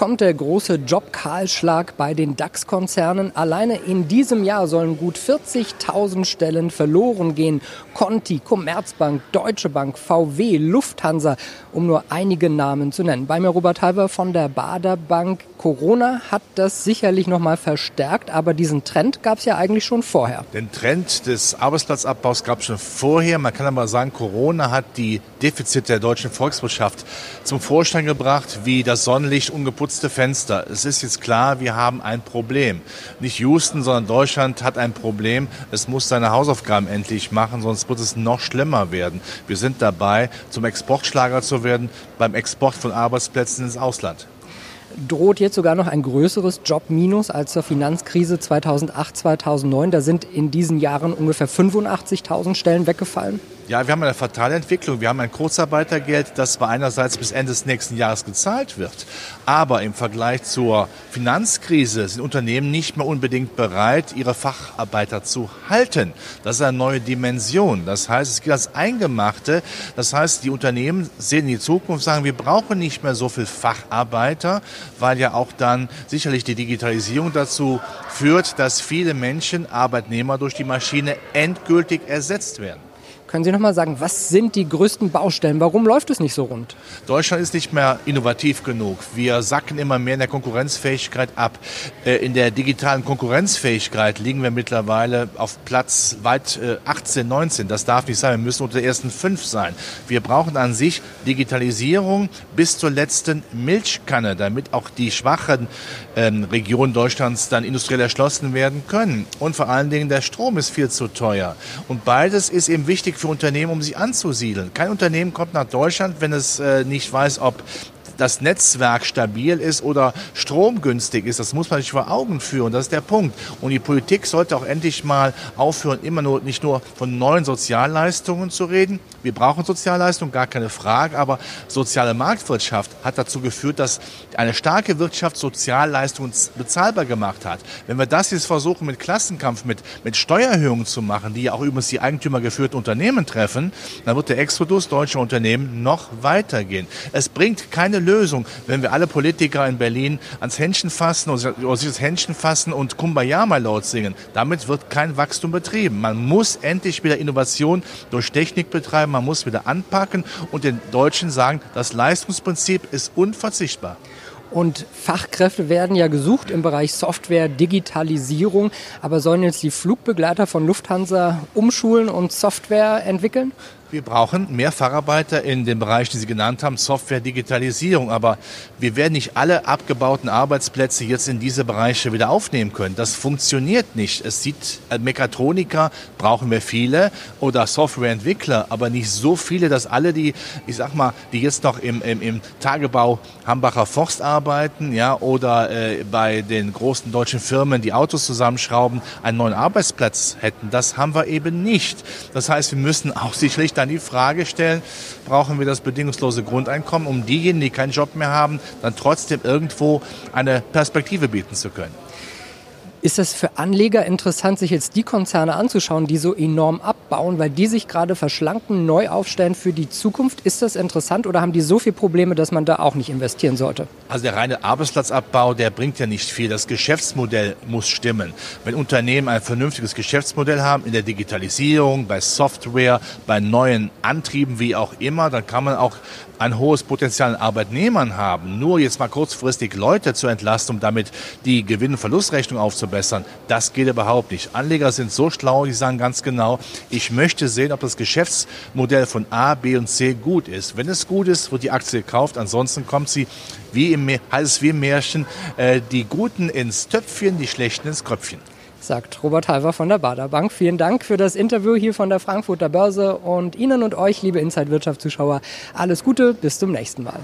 kommt der große Jobkahlschlag bei den DAX-Konzernen. Alleine in diesem Jahr sollen gut 40.000 Stellen verloren gehen. Conti, Commerzbank, Deutsche Bank, VW, Lufthansa, um nur einige Namen zu nennen. Bei mir Robert Halber von der Bader Bank. Corona hat das sicherlich noch mal verstärkt, aber diesen Trend gab es ja eigentlich schon vorher. Den Trend des Arbeitsplatzabbaus gab es schon vorher. Man kann aber sagen, Corona hat die Defizite der deutschen Volkswirtschaft zum Vorschein gebracht, wie das Sonnenlicht ungeputzt geputzte Fenster. Es ist jetzt klar, wir haben ein Problem. Nicht Houston, sondern Deutschland hat ein Problem. Es muss seine Hausaufgaben endlich machen, sonst wird es noch schlimmer werden. Wir sind dabei, zum Exportschlager zu werden beim Export von Arbeitsplätzen ins Ausland droht jetzt sogar noch ein größeres Jobminus als zur Finanzkrise 2008, 2009. Da sind in diesen Jahren ungefähr 85.000 Stellen weggefallen. Ja, wir haben eine fatale Entwicklung. Wir haben ein Kurzarbeitergeld, das zwar einerseits bis Ende des nächsten Jahres gezahlt wird, aber im Vergleich zur Finanzkrise sind Unternehmen nicht mehr unbedingt bereit, ihre Facharbeiter zu halten. Das ist eine neue Dimension. Das heißt, es geht als Eingemachte. Das heißt, die Unternehmen sehen in die Zukunft, sagen, wir brauchen nicht mehr so viel Facharbeiter, weil ja auch dann sicherlich die Digitalisierung dazu führt, dass viele Menschen, Arbeitnehmer durch die Maschine endgültig ersetzt werden. Können Sie noch mal sagen, was sind die größten Baustellen? Warum läuft es nicht so rund? Deutschland ist nicht mehr innovativ genug. Wir sacken immer mehr in der Konkurrenzfähigkeit ab. Äh, in der digitalen Konkurrenzfähigkeit liegen wir mittlerweile auf Platz weit 18, äh, 19. Das darf nicht sein. Wir müssen unter den ersten fünf sein. Wir brauchen an sich Digitalisierung bis zur letzten Milchkanne, damit auch die schwachen ähm, Regionen Deutschlands dann industriell erschlossen werden können. Und vor allen Dingen der Strom ist viel zu teuer. Und beides ist eben wichtig für Unternehmen, um sich anzusiedeln. Kein Unternehmen kommt nach Deutschland, wenn es äh, nicht weiß, ob das Netzwerk stabil ist oder stromgünstig ist. Das muss man sich vor Augen führen. Das ist der Punkt. Und die Politik sollte auch endlich mal aufhören, immer nur nicht nur von neuen Sozialleistungen zu reden. Wir brauchen Sozialleistungen, gar keine Frage. Aber soziale Marktwirtschaft hat dazu geführt, dass eine starke Wirtschaft Sozialleistungen bezahlbar gemacht hat. Wenn wir das jetzt versuchen mit Klassenkampf, mit, mit Steuererhöhungen zu machen, die ja auch übrigens die eigentümergeführten Unternehmen treffen, dann wird der Exodus deutscher Unternehmen noch weitergehen. Es bringt keine Lösung Lösung, wenn wir alle Politiker in Berlin ans Händchen fassen oder sich das Händchen fassen und Kumbaya mal laut singen. Damit wird kein Wachstum betrieben. Man muss endlich wieder Innovation durch Technik betreiben, man muss wieder anpacken und den Deutschen sagen, das Leistungsprinzip ist unverzichtbar. Und Fachkräfte werden ja gesucht im Bereich Software, Digitalisierung. Aber sollen jetzt die Flugbegleiter von Lufthansa umschulen und Software entwickeln? Wir brauchen mehr Facharbeiter in dem Bereich, den Sie genannt haben, Software, Digitalisierung. Aber wir werden nicht alle abgebauten Arbeitsplätze jetzt in diese Bereiche wieder aufnehmen können. Das funktioniert nicht. Es sieht, äh, Mechatroniker brauchen wir viele oder Softwareentwickler, aber nicht so viele, dass alle die, ich sag mal, die jetzt noch im, im, im Tagebau Hambacher Forst arbeiten, ja, oder äh, bei den großen deutschen Firmen, die Autos zusammenschrauben, einen neuen Arbeitsplatz hätten. Das haben wir eben nicht. Das heißt, wir müssen auch sicherlich dann die Frage stellen, brauchen wir das bedingungslose Grundeinkommen, um diejenigen, die keinen Job mehr haben, dann trotzdem irgendwo eine Perspektive bieten zu können. Ist es für Anleger interessant, sich jetzt die Konzerne anzuschauen, die so enorm abbauen, weil die sich gerade verschlanken, neu aufstellen für die Zukunft? Ist das interessant oder haben die so viele Probleme, dass man da auch nicht investieren sollte? Also der reine Arbeitsplatzabbau, der bringt ja nicht viel. Das Geschäftsmodell muss stimmen. Wenn Unternehmen ein vernünftiges Geschäftsmodell haben in der Digitalisierung, bei Software, bei neuen Antrieben, wie auch immer, dann kann man auch ein hohes Potenzial an Arbeitnehmern haben. Nur jetzt mal kurzfristig Leute zu entlasten, um damit die Gewinn- und Verlustrechnung aufzubessern, das geht überhaupt nicht. Anleger sind so schlau, die sagen ganz genau, ich möchte sehen, ob das Geschäftsmodell von A, B und C gut ist. Wenn es gut ist, wird die Aktie gekauft, ansonsten kommt sie wie im, heißt es wie im Märchen, äh, die Guten ins Töpfchen, die Schlechten ins Kröpfchen sagt Robert Halver von der Bader Bank. Vielen Dank für das Interview hier von der Frankfurter Börse und Ihnen und euch, liebe Inside Wirtschaft Zuschauer, alles Gute, bis zum nächsten Mal.